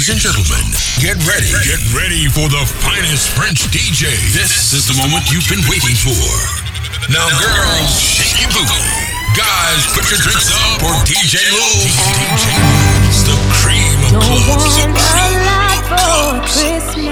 Ladies and gentlemen, get ready. Get ready for the finest French DJ. This is the moment you've been waiting for. Now, girls, shake your booty. Guys, put your drinks up for DJ Lou. DJ Lou, the cream of clubs. Don't want a for Christmas.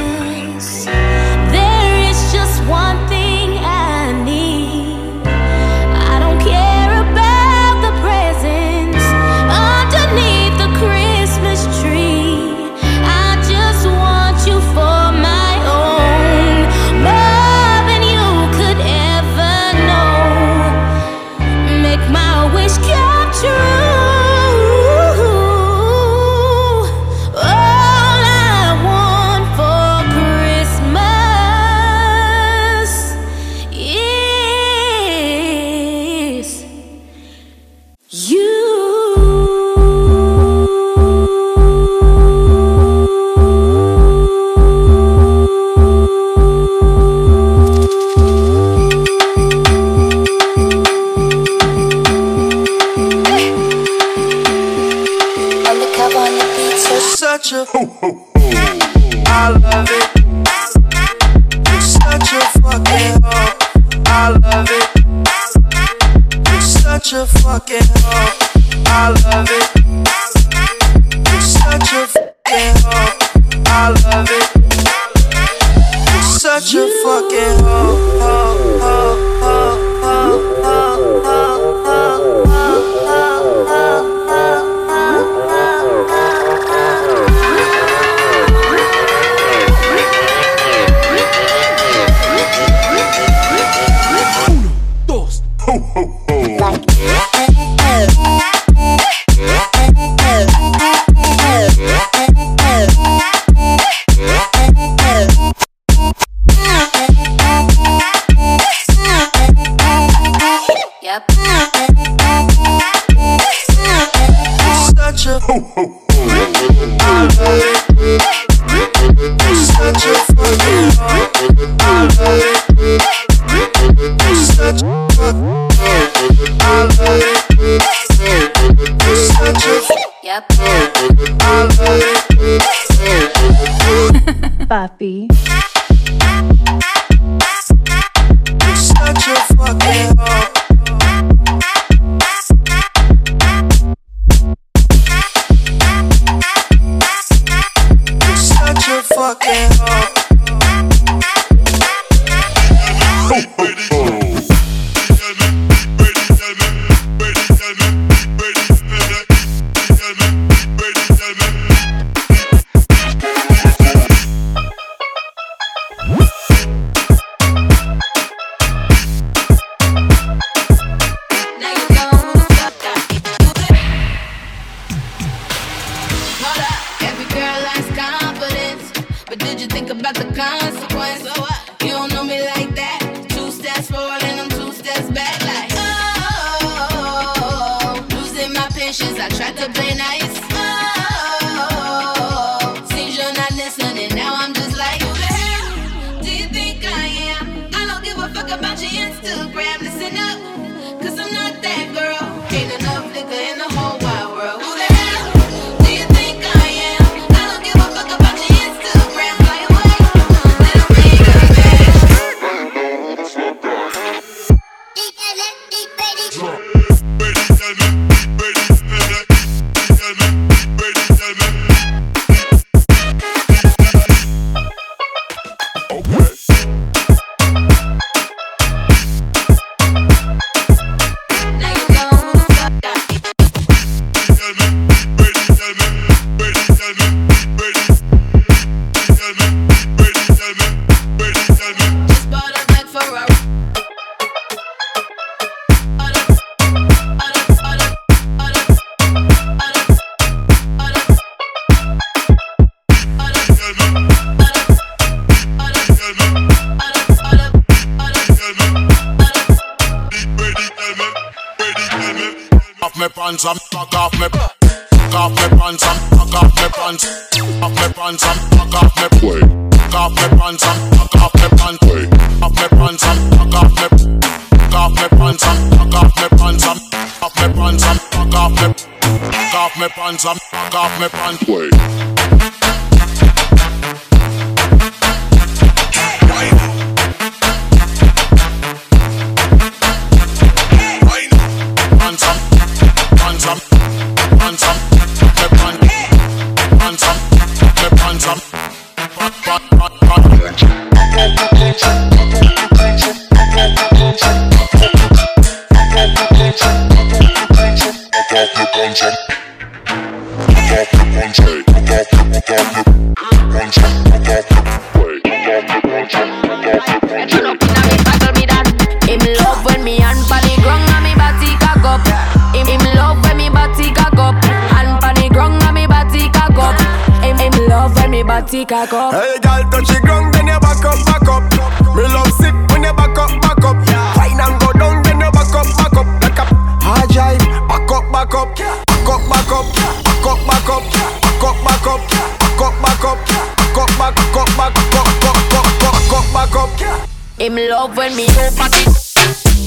back up, up, up, up, up, back up. Him love when me so party,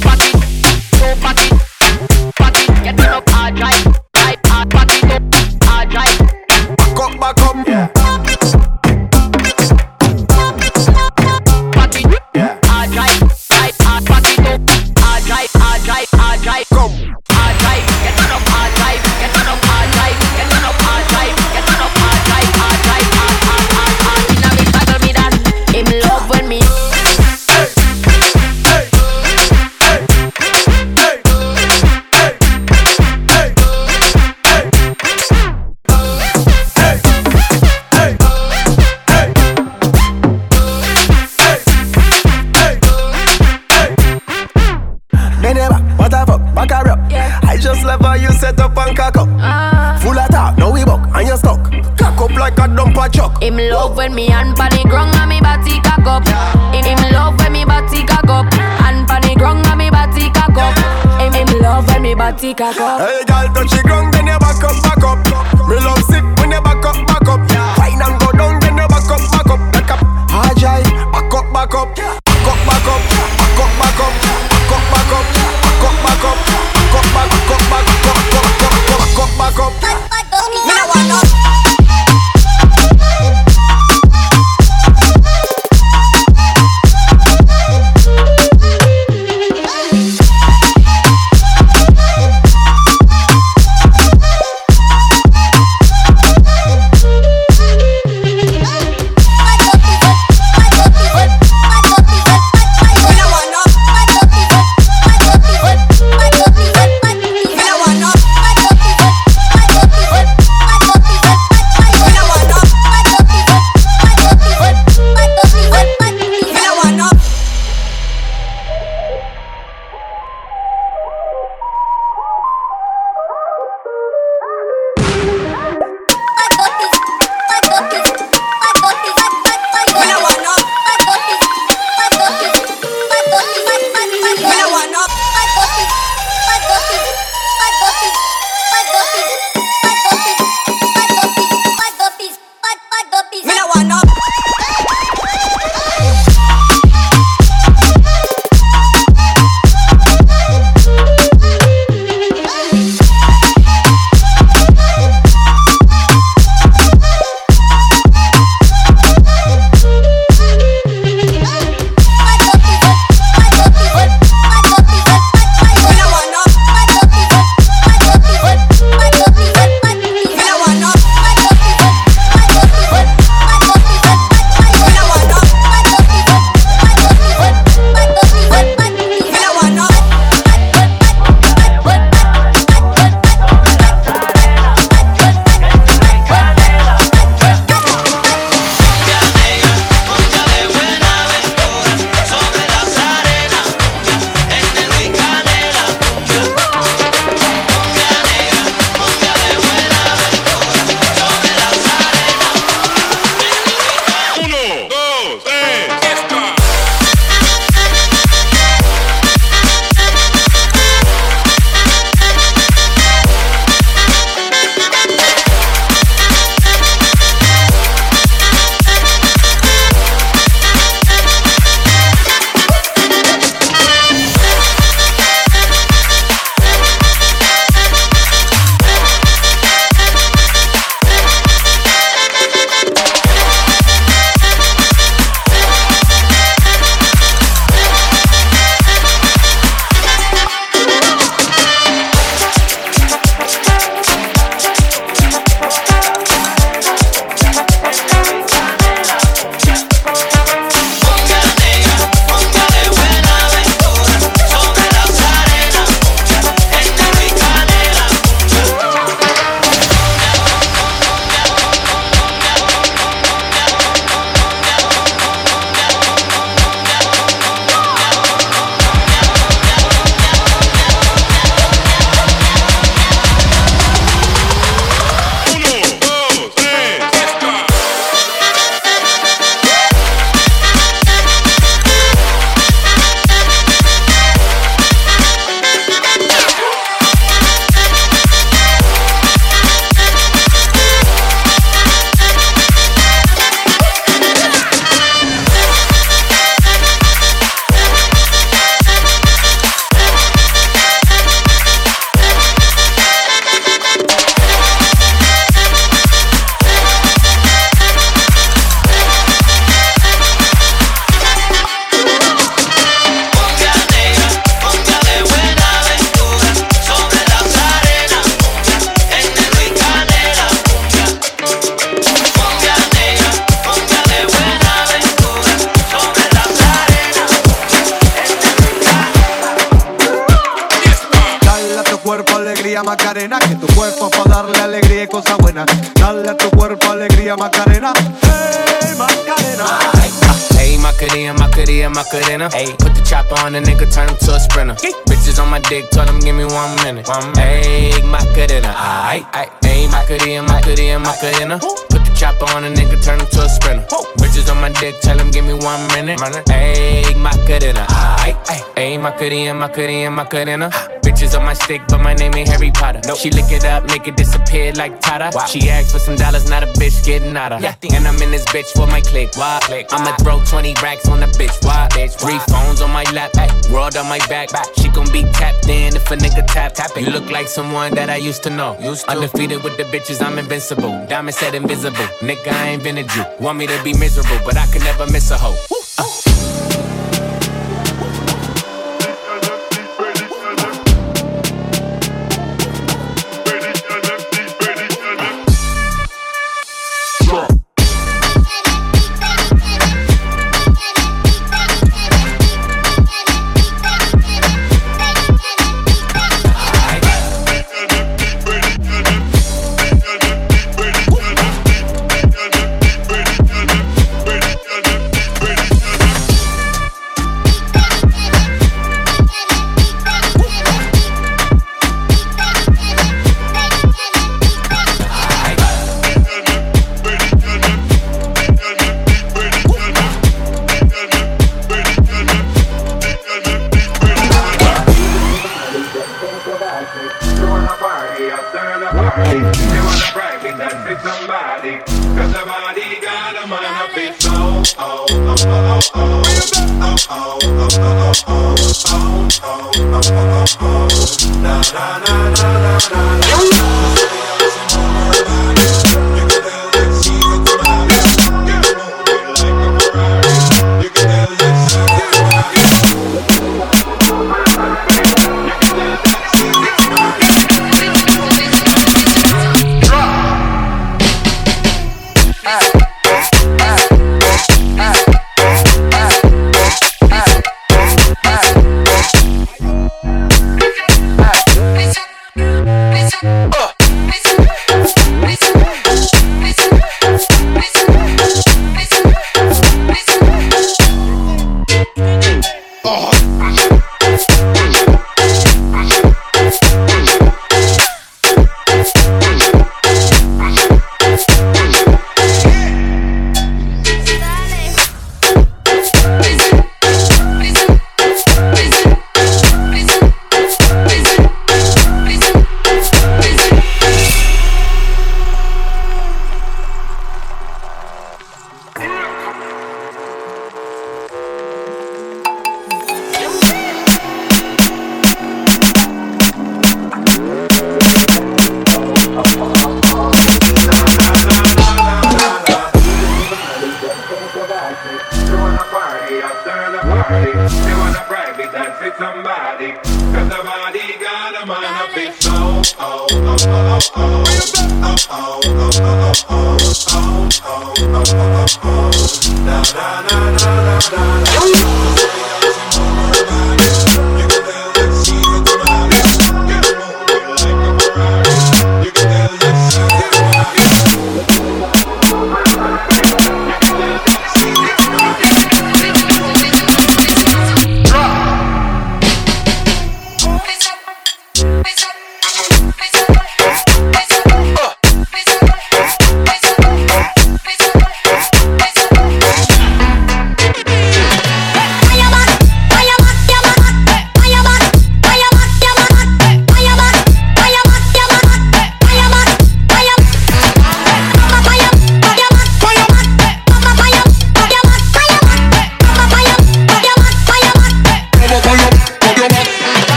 party, so party, party. Get up, I drive, drive, I party, go, I drive. Back up, back up, yeah. Him love when me hand pan the ground and me body cock up. Him, him love when me body cock up. Hand pan the ground and me body cock up. Him, him love when me body cock up. Hey, girl, touch the ground, then you back up, back up. Me love Hey, Macarena, Macarena, Macarena. Bitches on my stick, but my name ain't Harry Potter. She lick it up, make it disappear like Tata. She asked for some dollars, not a bitch getting out of. And I'm in this bitch for my click. Why? click. I'ma throw 20 racks on the bitch. Why? bitch Three phones on my lap, world on my back. She gon' be tapped in if a nigga tap. tap it. You look like someone that I used to know. Undefeated with the bitches, I'm invincible. Diamond said invisible. Nigga, I ain't been a Jew. Want me to be miserable, but I could never miss a hoe. Uh.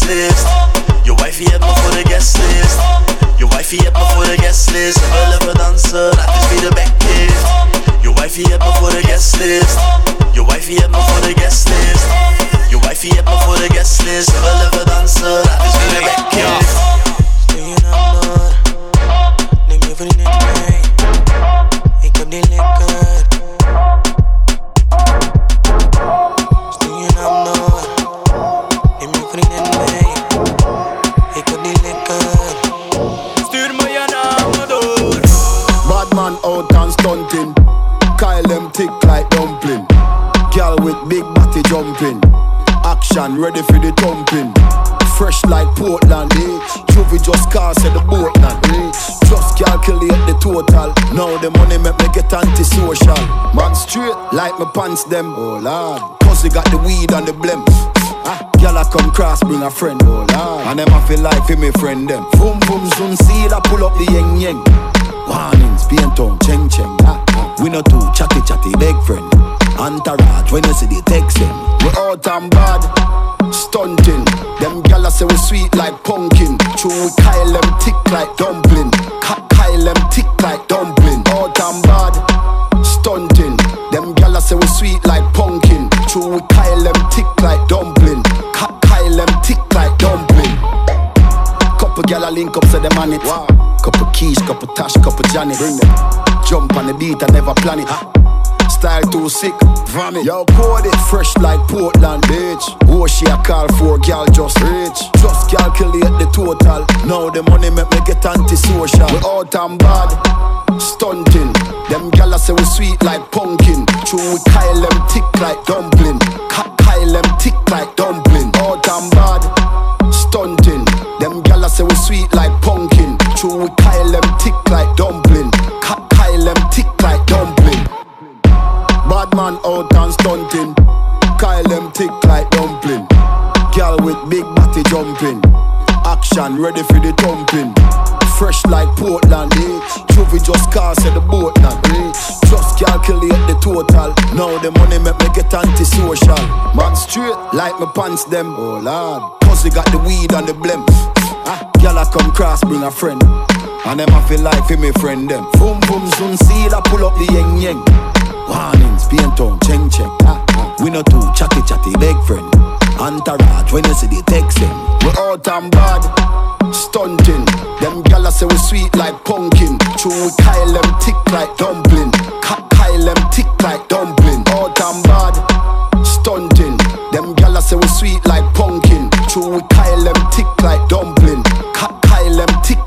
Guest list. Je wifey hebt me voor de guest list. Je wifey hebt me voor de guest list. We willen we dansen, dat is wie de back is. Je wifey hebt me voor de guest list. Je wifey hebt me voor de guest list. Je wifey hebt me voor de guest list. We willen we dansen, dat is wie de back. Stel je naam Noor, neem je vriendin mee. Ik heb die like my pants them. Oh lord, they got the weed and the blem. Ah, I come cross, bring a friend. Oh lord, and them I feel like for me friend them. Boom boom zoom, see I pull up the yeng yeng. Warnings, paint on, cheng cheng. Ah, ah. We not too chatty chatty, big friend. Entourage, when you see the text them. We out and bad, stunting. Them gala say we sweet like pumpkin. True, we Kyle them tick like dumpling. Ka- Kyle them tick like dumpling. Out and bad, Gal a link up, say them on it. Couple keys, couple tash, couple Janet. Bring them. Jump on the beat, I never plan it. Style too sick, vomit. Yo, code it fresh like Portland, bitch. Oh, she a call for gal just rich. Just calculate the total. Now the money make me get antisocial. We out and bad, stunting. Them gal say we sweet like pumpkin. True, we Kyle them tick like dumpling. Kyle them tick like dumpling. Out and bad, stunting. Them gal say we sweet like pumpkin. True, we Kyle them tick like dumpling. Ka- Kyle them tick like dumpling. Bad man out and stunting. Kyle them tick like dumpling. Girl with big body jumping. Action ready for the thumping. Fresh like Portland, eh? Juvie just cast at the boat now, eh? Just calculate the total. Now the money make me get antisocial. Man straight like my pants them. Oh lord, cause they got the weed and the blem. Ah, girl I come cross, bring a friend. And them I feel like for me friend them. Boom boom soon see I pull up the yeng yeng. Warnings, paint on, cheng cheng. Ah, ah. We not too chatty chatty, big friend. Entourage, when you see the text them. We out and bad, stunting. Them gala say we sweet like pumpkin. True, we Kyle them tick like dumpling. Ka- Kyle them tick like dumpling. Out and bad, stunting. Them gala say we sweet like pumpkin. True, we Kyle them tick like dumpling. Ka- Kyle them tick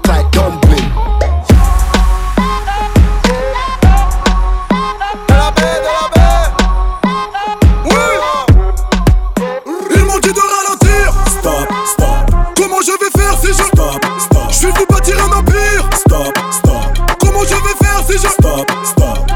Stop, stop.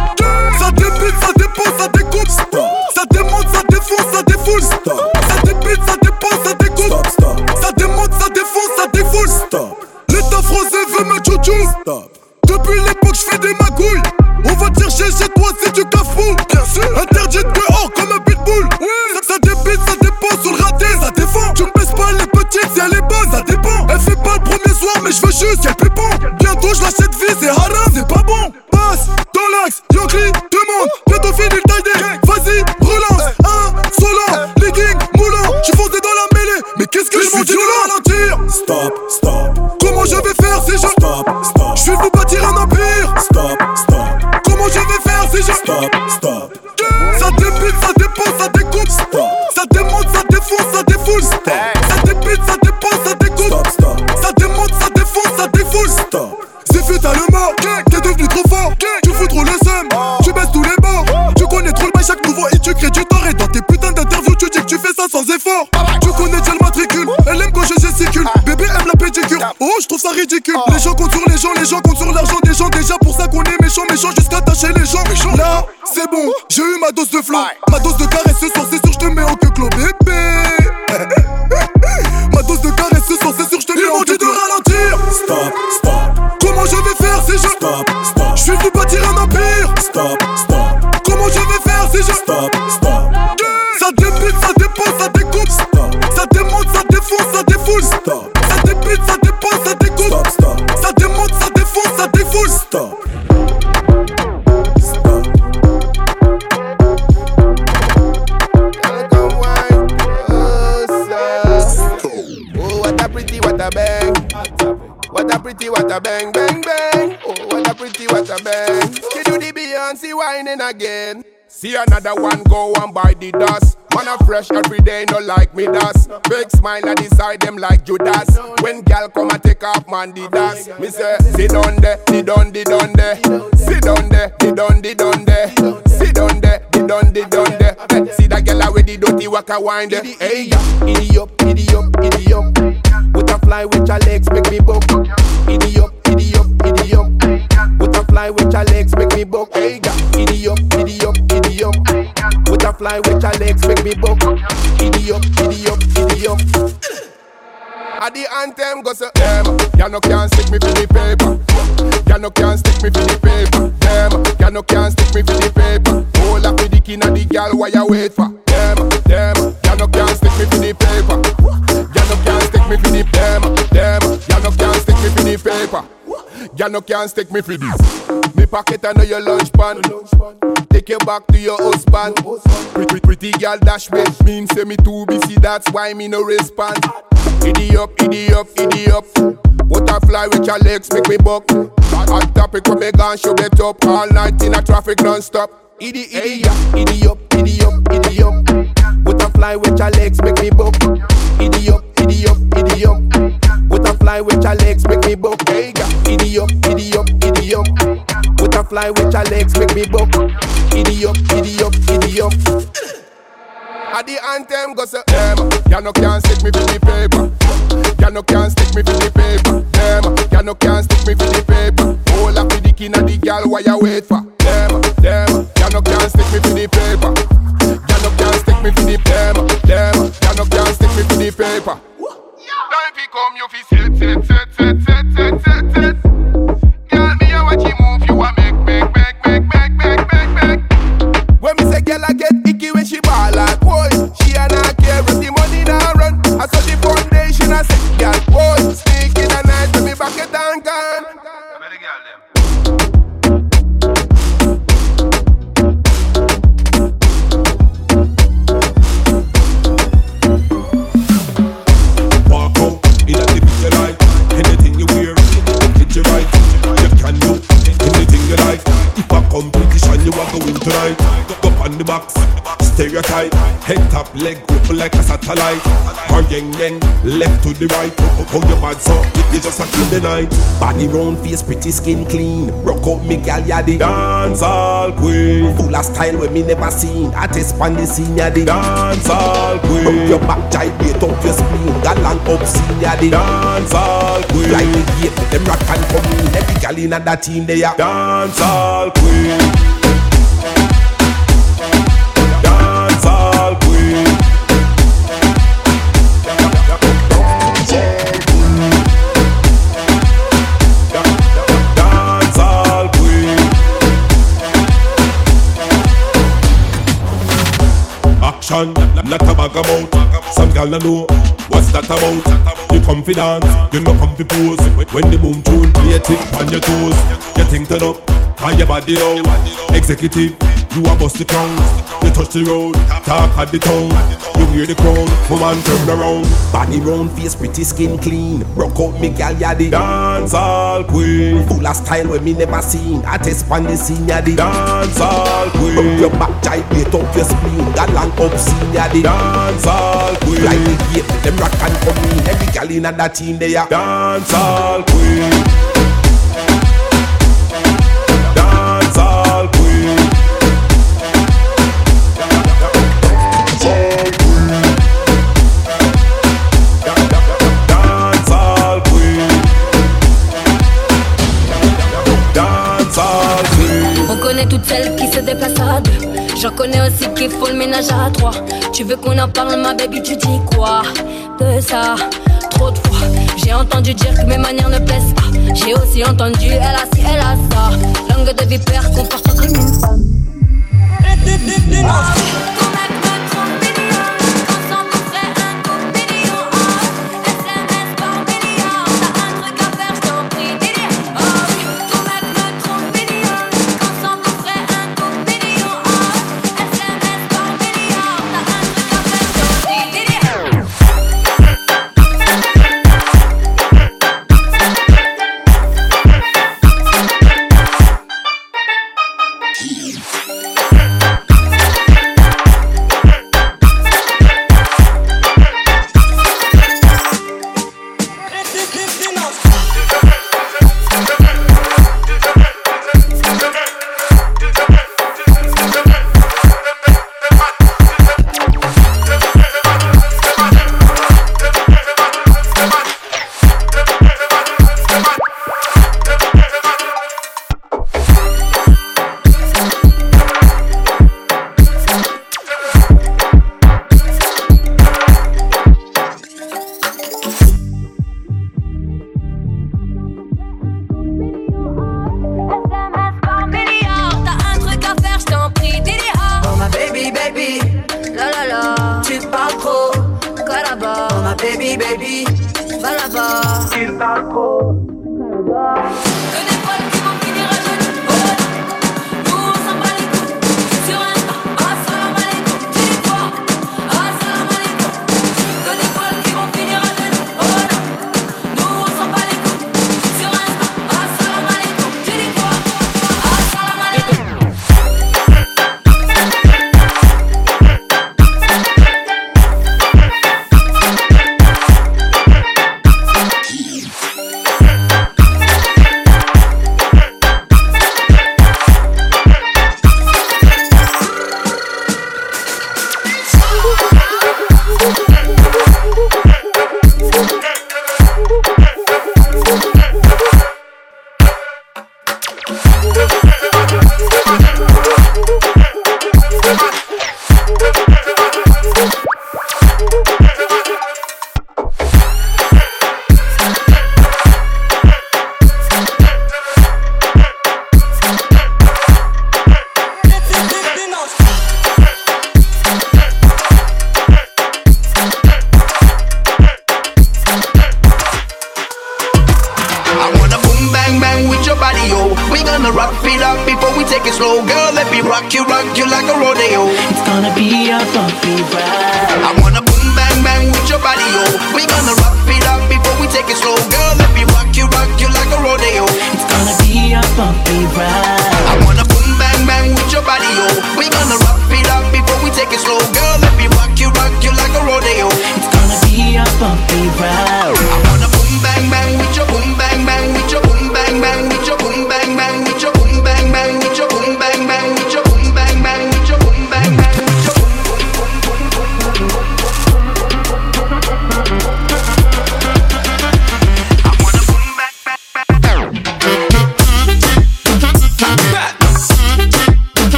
Ça débute, ça dépose, ça découpe. Stop. Ça démonte, ça défonce, ça défoule. Stop. Ça débute, ça dépose, ça découpe. Stop, stop. Ça démonte, ça défonce, ça défoule. Stop. L'état français veut me chouchou. Stop. De Depuis l'époque, je fais des magouilles. On va te chercher chez toi si tu cafou. Bien sûr. Interdit de dehors comme un pitbull. Ça, ça débite, ça dépend sur le raté, ça défend. Tu me baisses pas les petites si elle est bonne, ça dépend. Elle fait pas le premier soir, mais je veux juste qu'elle pépon. Bientôt, je l'achète vie, c'est haram, c'est pas bon. Passe dans l'axe, Yankee, demande. Bientôt fini le tie Vas-y, relance. Un, solo, legging, moulant. Je foncé dans la mêlée. Mais qu'est-ce que je suis violent ralentir? Stop, stop, Comment je vais faire si je. stop, stop, Je vais vous bâtir un empire. stop, stop, Comment je vais faire si je. stop, stop, Ça débite, ça dépend, ça découpe. Ça démonte, ça défonce, ça défoule. Ça See another one go and buy the dust. Man a fresh every day, no like me dust. Big smile the side them like Judas. When gal come and take off man the dust. Me say, sit down there, sit down, sit down there. Sit down there, sit down, sit down there. Sit down there, sit down, sit down there. See that gal with the dirty waka wind there. Hey, idiot, idiot, idiot. With a fly with your legs make me buck. Idiot, idiot, idiot. A fly with your legs make me buck. Hey, yeah, idiot, idiot, idiot. With a fly with your legs make me buck. Idiot, idiot, idiot. At the anthem go say them, ya no can't stick me for the paper. Ya no can't stick me for the paper. Them, ya no can't stick me for the paper. Hold up with the king of the gal, why you wait for? Ya no can't stick me for this. Me pocket under your lunch pan. Take you back to your husband. Pretty, pretty girl dash me. Mean say me too busy, that's why me no respond. Idiot, up, idiot, up, idiot. up. Butterfly with your legs make me buck. Hot topic when me gone show it up. All night in a traffic non-stop. Idi, idi, idi up, idiot, up, idiot, up. Butterfly with your legs make me buck. Idiot, idiot, idiot. Butterfly with a fly with your legs make me buck. Hey, yeah. Idiot, idiot, idiot. Butterfly with a fly with your legs make me buck. Idiot, idiot, idiot. At the anthem go say them, ya no can't stick me for the paper. Ya no can't stick me for the paper. Them, ya no can't stick me for the paper. Hold up with the king of the gal, why you wait for? Them, them, ya no can't stick me for the paper. Ya no can't stick me for the them, them, ya no can't stick me for the paper. Time fi come, you fi set, set, set, set, set, set, set, set. Go up on the box, stereotype. Head top, leg open like a satellite. Or young men left to the right. How you bad so you just a kill the night. Body round, face pretty, skin clean. Broke out me gal, ya the Dancehall queen. Full of style when me never seen. Artist pan the scene, ya the Dancehall queen. Rub your back, gyrate up your spleen. Galang obscene, ya the Dancehall queen. Fly the gate, them rock and come in. Every gal in that team, they are Dancehall queen. Not a bag about. Some gal no know what's that about. You confident, you no come to pose. When the boom tune play, tick on your toes. You think turn up, and your body low. Executive, you a bust the crown. You touch the road, talk at the tongue. You wear the crown, woman turn around. Body round, face pretty, skin clean. Rock out me gal yadi. Dancehall queen. Full of style when me never seen. I test pan the scene yadi. Dancehall queen. Up your back beat up your spleen. Galang up scene yadi. Dancehall queen. Like the gate, them rock and come in. Every gal inna that team they are. Dancehall queen. J'en connais aussi qui font le ménage à trois. Tu veux qu'on en parle, ma baby, tu dis quoi de ça? Trop de fois, j'ai entendu dire que mes manières ne plaisent pas. J'ai aussi entendu, elle a ci, elle a ça. Langue de vipère, comporte comme une femme.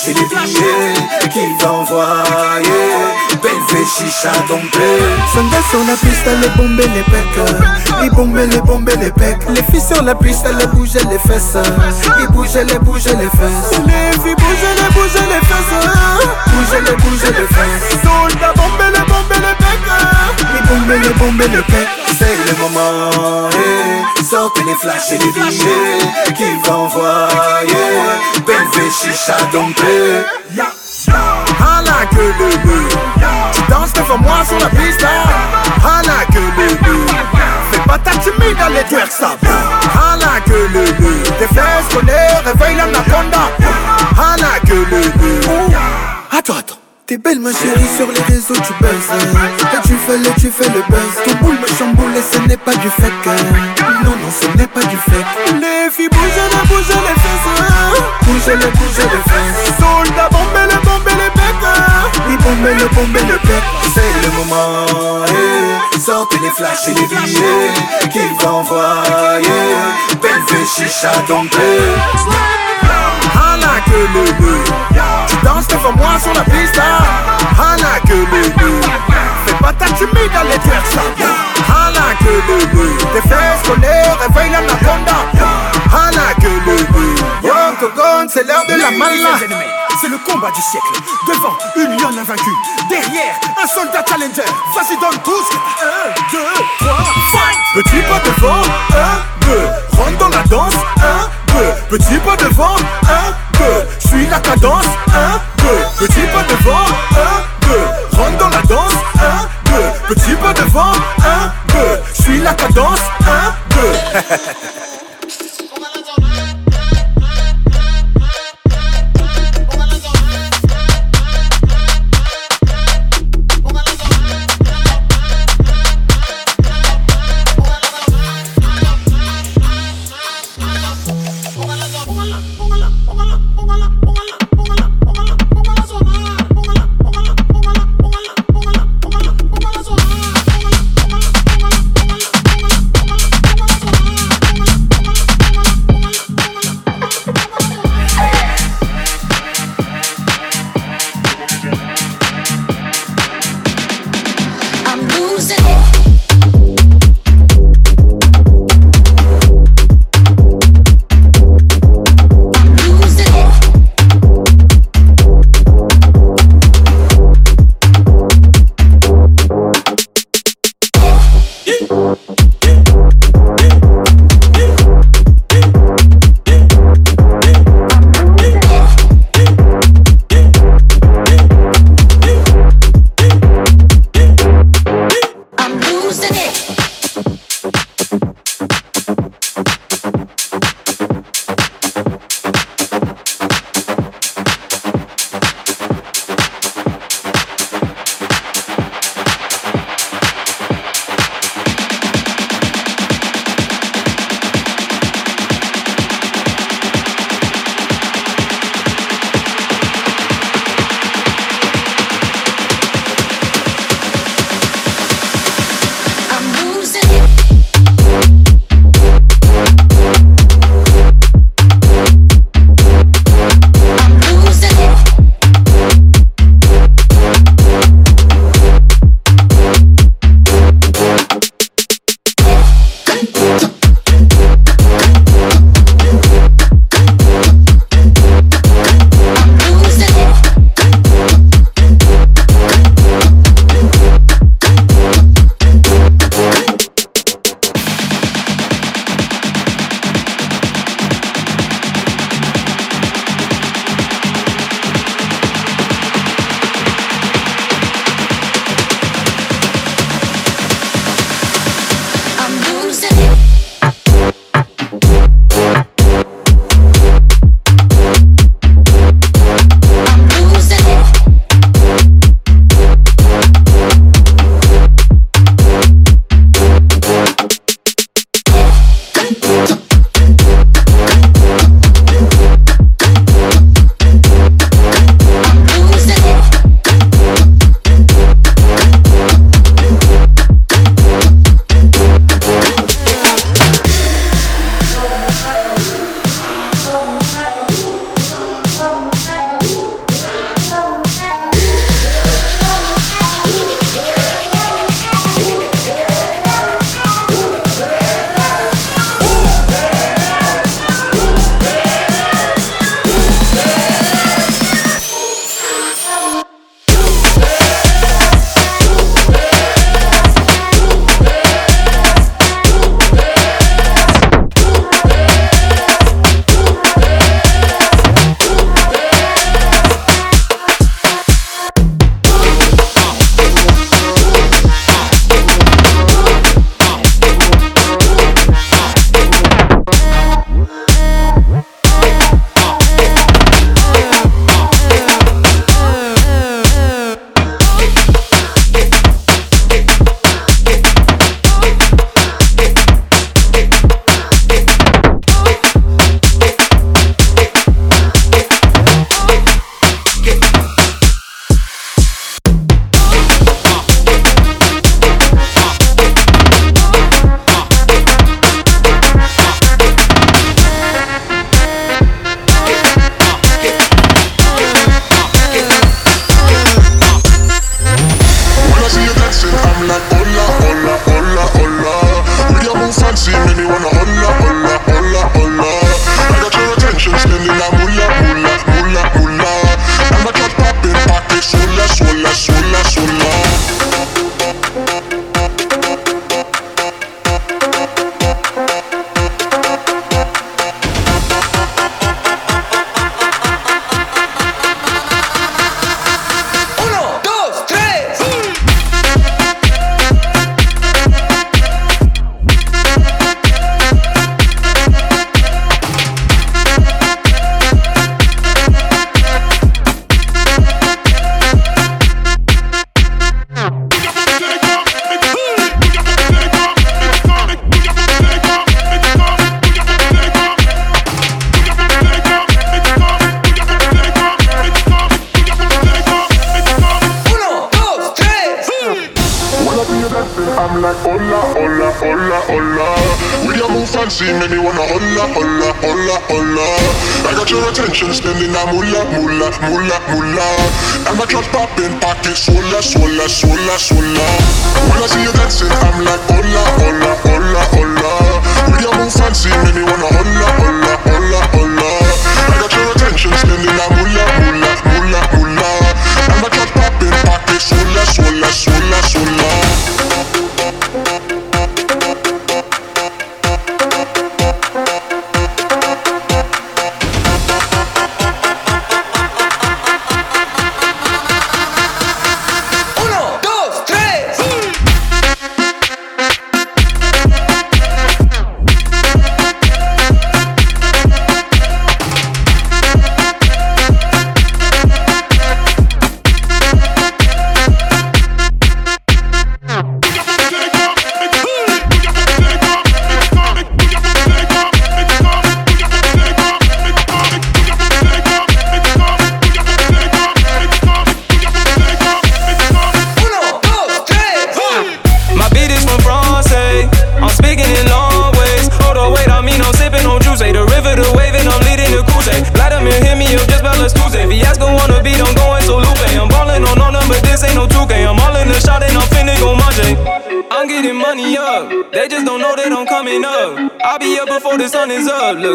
C'est les billets qui t'envoyaient Belle chicha tombée Sanda sur la piste, elle bombait les pecs. Il bombait, les bombait les pecs. Les filles sur la piste, elle bougeaient les fesses. Il bougeait, les bougeaient les fesses. Les filles bougeaient, les bougeaient les fesses. Bougeaient, les bougeaient les fesses pecs. Les les. C'est le moment, eh. sortez les flashs et les billets qu'ils envoient. Belle fée chicha dompée. Hala que le le Tu danses devant moi sur la piste Hala que le le Fais pas ta timide à l'éther ça Hala que le le Tes fesses collées réveillent l'anaconda Hala que le le Attends, attends T'es belle ma chérie sur les réseaux tu baises. Et tu fais le, tu fais le buzz. Ton boule me chamboule et ce n'est pas du fake. Non, non, ce n'est pas du fake. Les filles bougent, les bougent les fesses. Bougez les, bougez les fesses. Soldats, bombez les, bombez les becs. Les bombes, les bombes, les becs. C'est le moment, eh. Sortez les flashs et les billets Qu'ils envoient Belle fée chicha dompée Hala que le le Tu danses devant moi sur la piste Hala que le le Fais pas ta timide à l'éther ça Hala que le le Tes fesses collées réveillent l'anaconda Hala que le le Octogone c'est l'heure de la mala C'est le combat du siècle. Devant, une lionne invaincue. Derrière, un soldat challenger. Vas-y, donne tous. Un, deux, trois, fight! Petit pas devant, un, 2, rentre dans la danse, 1, 2, petit pas devant, 1, 2, suis la cadence, 1, 2, petit pas devant, 1, 2, rentre dans la danse, 1, 2, petit pas devant, 1, 2, suis la cadence, 1, 2.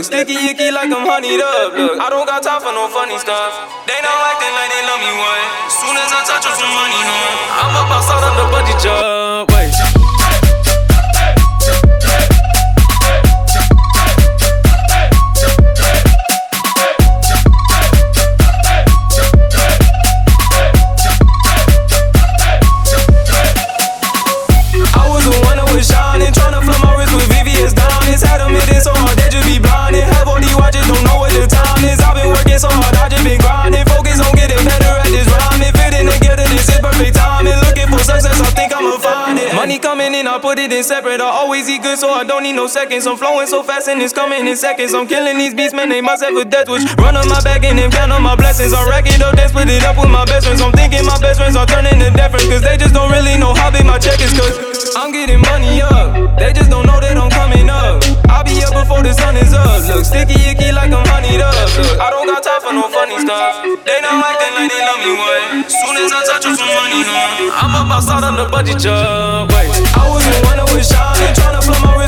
sticky icky like I'm honeyed up. Look, I don't got time for no funny stuff. They not acting like they love me one. Soon as I touch up some money, huh? I'm about to start on the budget job. don't need no seconds. I'm flowing so fast and it's coming in seconds. I'm killing these beats, man, they must have a death wish. Run on my back and then count on my blessings. I'm racking up, then split it up with my best friends. I'm thinking my best friends are turning to deaf cause they just don't really know how big my check is, cause I'm getting money up. They just don't know that I'm coming up. I'll be up before the sun is up. Look, sticky icky like I'm honeyed up. Look, I don't got time for no funny stuff. They not acting like they love me, what? Soon as I touch you, some money, huh? I'm up outside on the budget job. Wait, I was the one that was shy, trying to flip my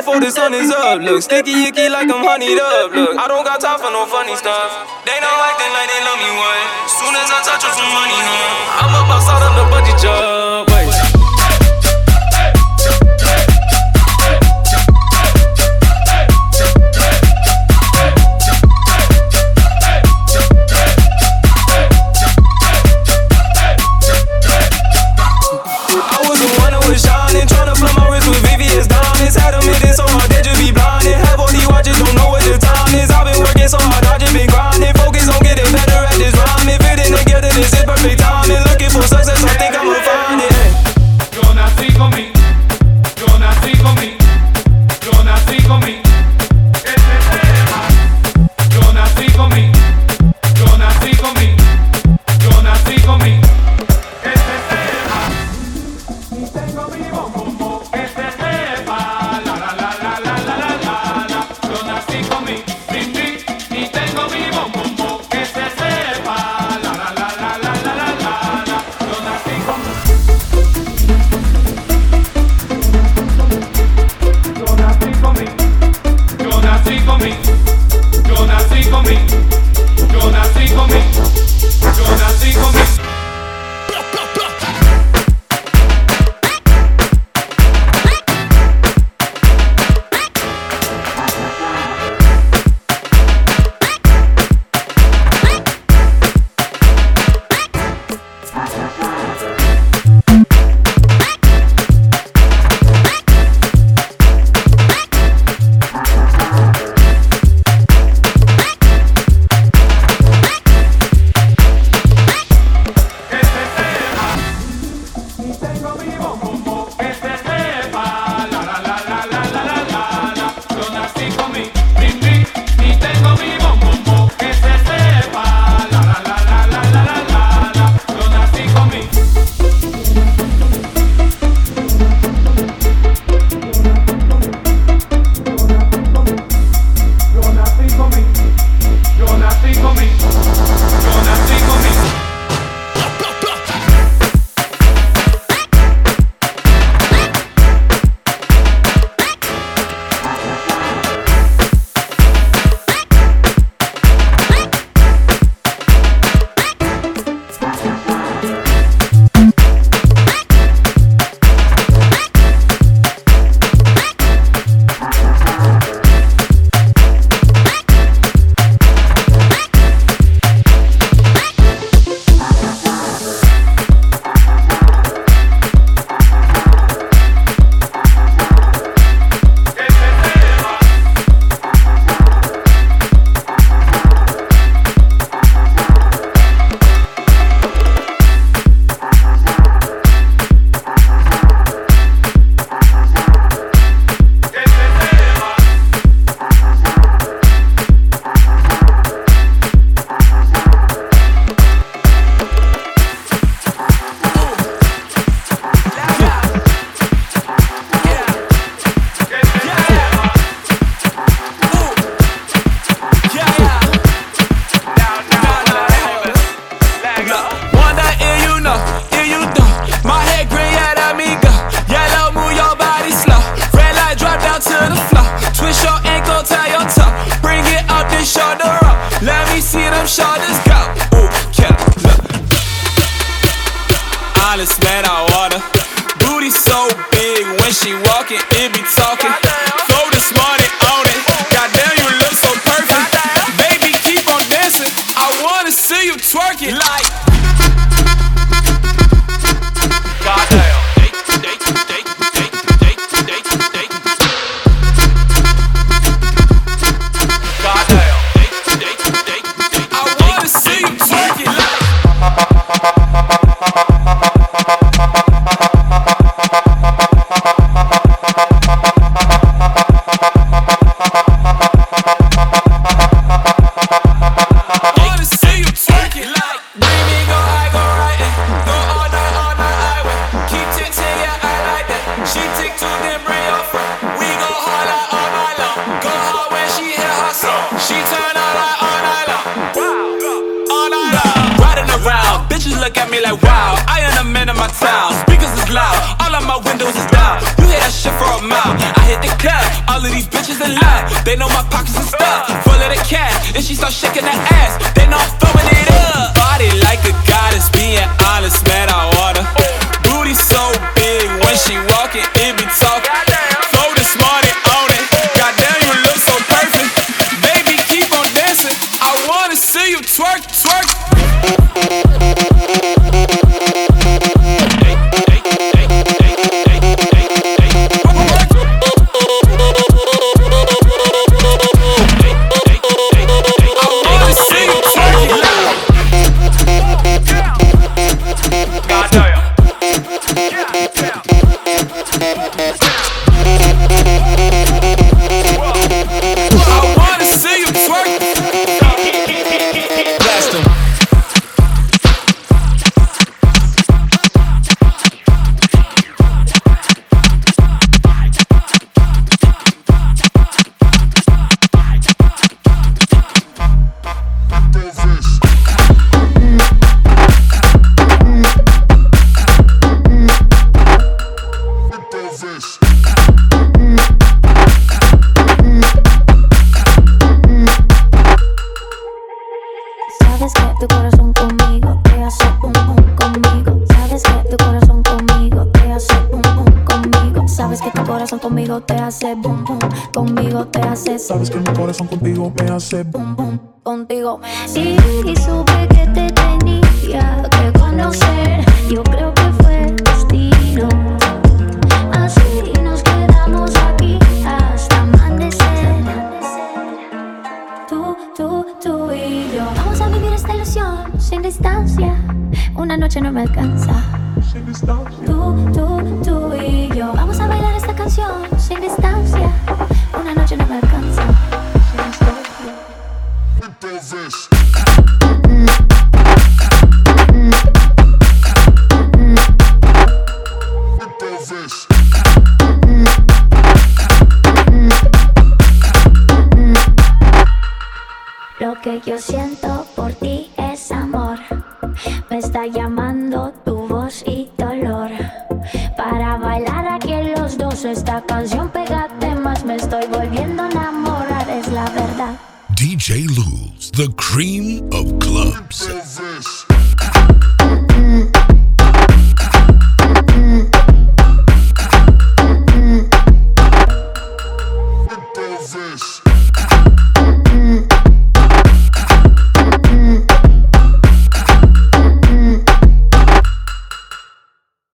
before the sun is up. Look, sticky icky like I'm honeyed up. Look, I don't got time for no funny stuff. They know acting like they love me one. Soon as I touch up some money, huh? I'm about to start on the budget job. Man, I order. Booty so big when she walking,